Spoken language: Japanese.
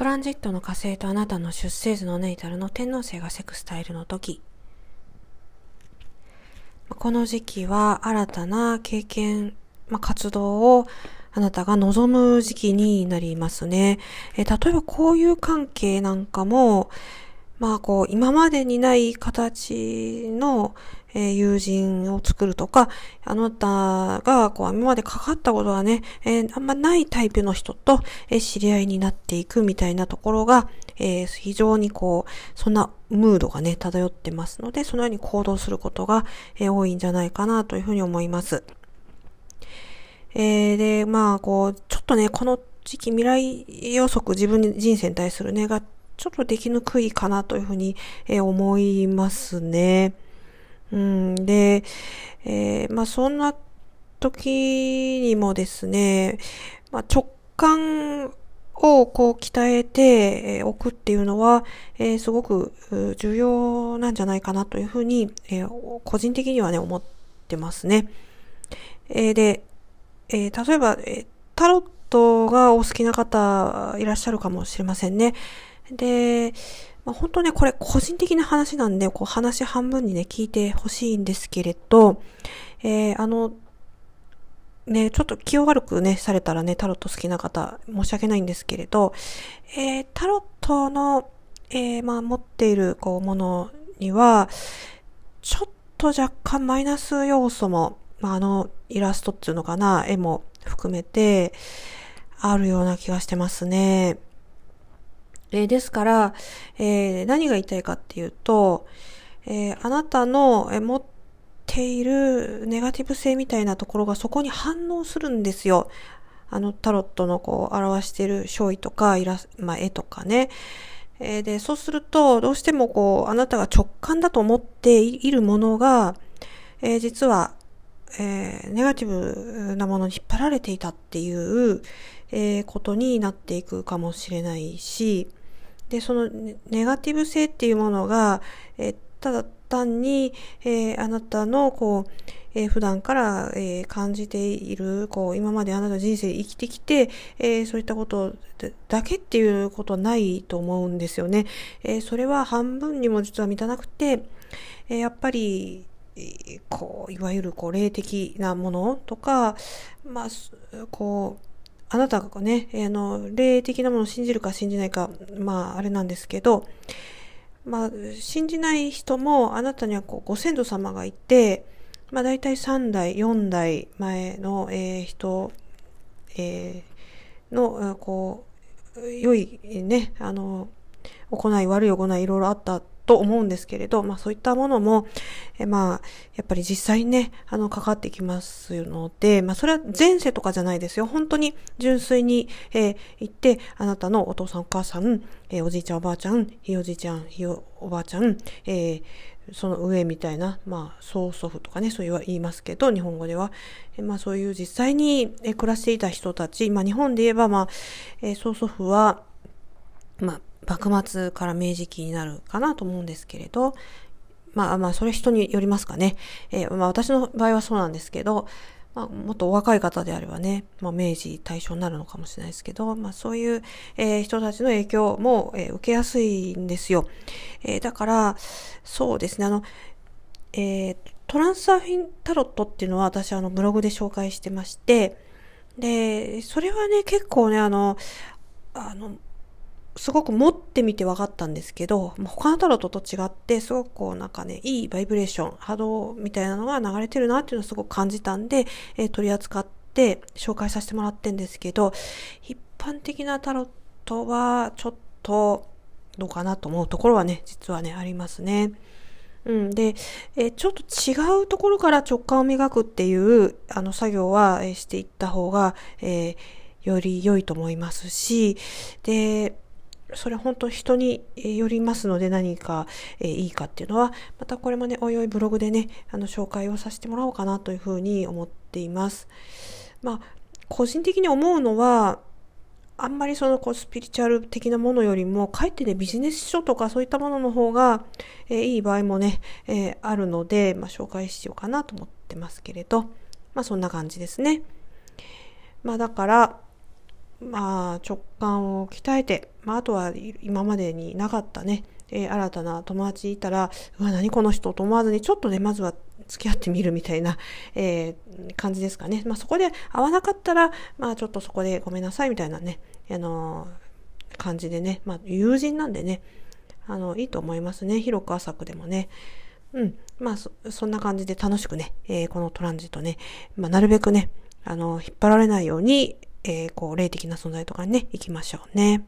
トランジットの火星とあなたの出生図のネイタルの天王星がセクスタイルの時。この時期は新たな経験、まあ、活動をあなたが望む時期になりますね。え例えばこういう関係なんかも、まあこう、今までにない形の、え、友人を作るとか、あなたがこう、今までかかったことはね、え、あんまないタイプの人と、え、知り合いになっていくみたいなところが、え非常にこう、そんなムードがね、漂ってますので、そのように行動することが、え多いんじゃないかなというふうに思います。えーで、まあ、こう、ちょっとね、この時期未来予測自分人生に対するね、がちょっとできにくいかなというふうに、え思いますね。うん、で、えー、まあそんな時にもですね、まあ、直感をこう鍛えておくっていうのは、えー、すごく重要なんじゃないかなというふうに、えー、個人的にはね、思ってますね。えー、で、えー、例えば、えタロットがお好きな方いらっしゃるかもしれませんね。で、まあ、本当ね、これ個人的な話なんで、こう話半分にね、聞いてほしいんですけれど、えー、あの、ね、ちょっと気を悪くね、されたらね、タロット好きな方、申し訳ないんですけれど、えー、タロットの、えー、まあ、持っている、こう、ものには、ちょっと若干マイナス要素も、まあ、あの、イラストっていうのかな、絵も含めて、あるような気がしてますね。えー、ですから、えー、何が言いたいかっていうと、えー、あなたの持っているネガティブ性みたいなところがそこに反応するんですよ。あのタロットのこう表している勝利とかイラス、まあ、絵とかね。えー、で、そうすると、どうしてもこう、あなたが直感だと思っているものが、えー、実は、えー、ネガティブなものに引っ張られていたっていう、え、ことになっていくかもしれないし、で、そのネガティブ性っていうものが、え、ただ単に、えー、あなたの、こう、えー、普段から、えー、感じている、こう、今まであなた人生生きてきて、えー、そういったことだけっていうことはないと思うんですよね。え、それは半分にも実は満たなくて、え、やっぱり、こう、いわゆるこう、霊的なものとか、まあ、こう、あなたがね、あの、霊的なものを信じるか信じないか、まあ、あれなんですけど、まあ、信じない人も、あなたにはこう、ご先祖様がいて、まあ、大体3代、4代前の、えー、人、えー、の、こう、良いね、あの、行い、悪い行い、いろいろあったと思うんですけれど、まあそういったものも、えまあ、やっぱり実際にね、あの、かかってきますので、まあそれは前世とかじゃないですよ。本当に純粋に、えー、言って、あなたのお父さんお母さん、えー、おじいちゃんおばあちゃん、ひいおじいちゃん、ひいおばあちゃん、えー、その上みたいな、まあ、曽祖父とかね、そういうは言いますけど、日本語では。えまあ、そういう実際に暮らしていた人たち、まあ、日本で言えば、まあ、えー、曽祖父は、まあ、幕末から明治期になるかなと思うんですけれど、まあまあ、それ人によりますかね。えー、まあ私の場合はそうなんですけど、まあ、もっとお若い方であればね、まあ、明治大正になるのかもしれないですけど、まあ、そういう、えー、人たちの影響も、えー、受けやすいんですよ。えー、だから、そうですね、あの、えー、トランスサーフィンタロットっていうのは私あのブログで紹介してまして、で、それはね、結構ね、あの、あの、すごく持ってみて分かったんですけど、他のタロットと違って、すごくこうなんかね、いいバイブレーション、波動みたいなのが流れてるなっていうのをすごく感じたんで、えー、取り扱って紹介させてもらってんですけど、一般的なタロットはちょっとどうかなと思うところはね、実はね、ありますね。うん。で、えー、ちょっと違うところから直感を磨くっていう、あの、作業は、え、していった方が、えー、より良いと思いますし、で、それ本当人によりますので何か、えいいかっていうのは、またこれもね、おいおいブログでね、あの、紹介をさせてもらおうかなというふうに思っています。まあ、個人的に思うのは、あんまりそのこうスピリチュアル的なものよりも、かえってね、ビジネス書とかそういったものの方が、えー、いい場合もね、えー、あるので、まあ、紹介しようかなと思ってますけれど、まあ、そんな感じですね。まあ、だから、まあ、直感を鍛えて、まあ、あとは今までになかったね、えー、新たな友達いたら、うわ、何この人と思わずに、ちょっとね、まずは付き合ってみるみたいな、えー、感じですかね。まあ、そこで合わなかったら、まあ、ちょっとそこでごめんなさいみたいなね、あのー、感じでね、まあ、友人なんでね、あの、いいと思いますね。広く浅くでもね。うん。まあそ、そんな感じで楽しくね、えー、このトランジットね、まあ、なるべくね、あの、引っ張られないように、えー、こう、霊的な存在とかにね、行きましょうね。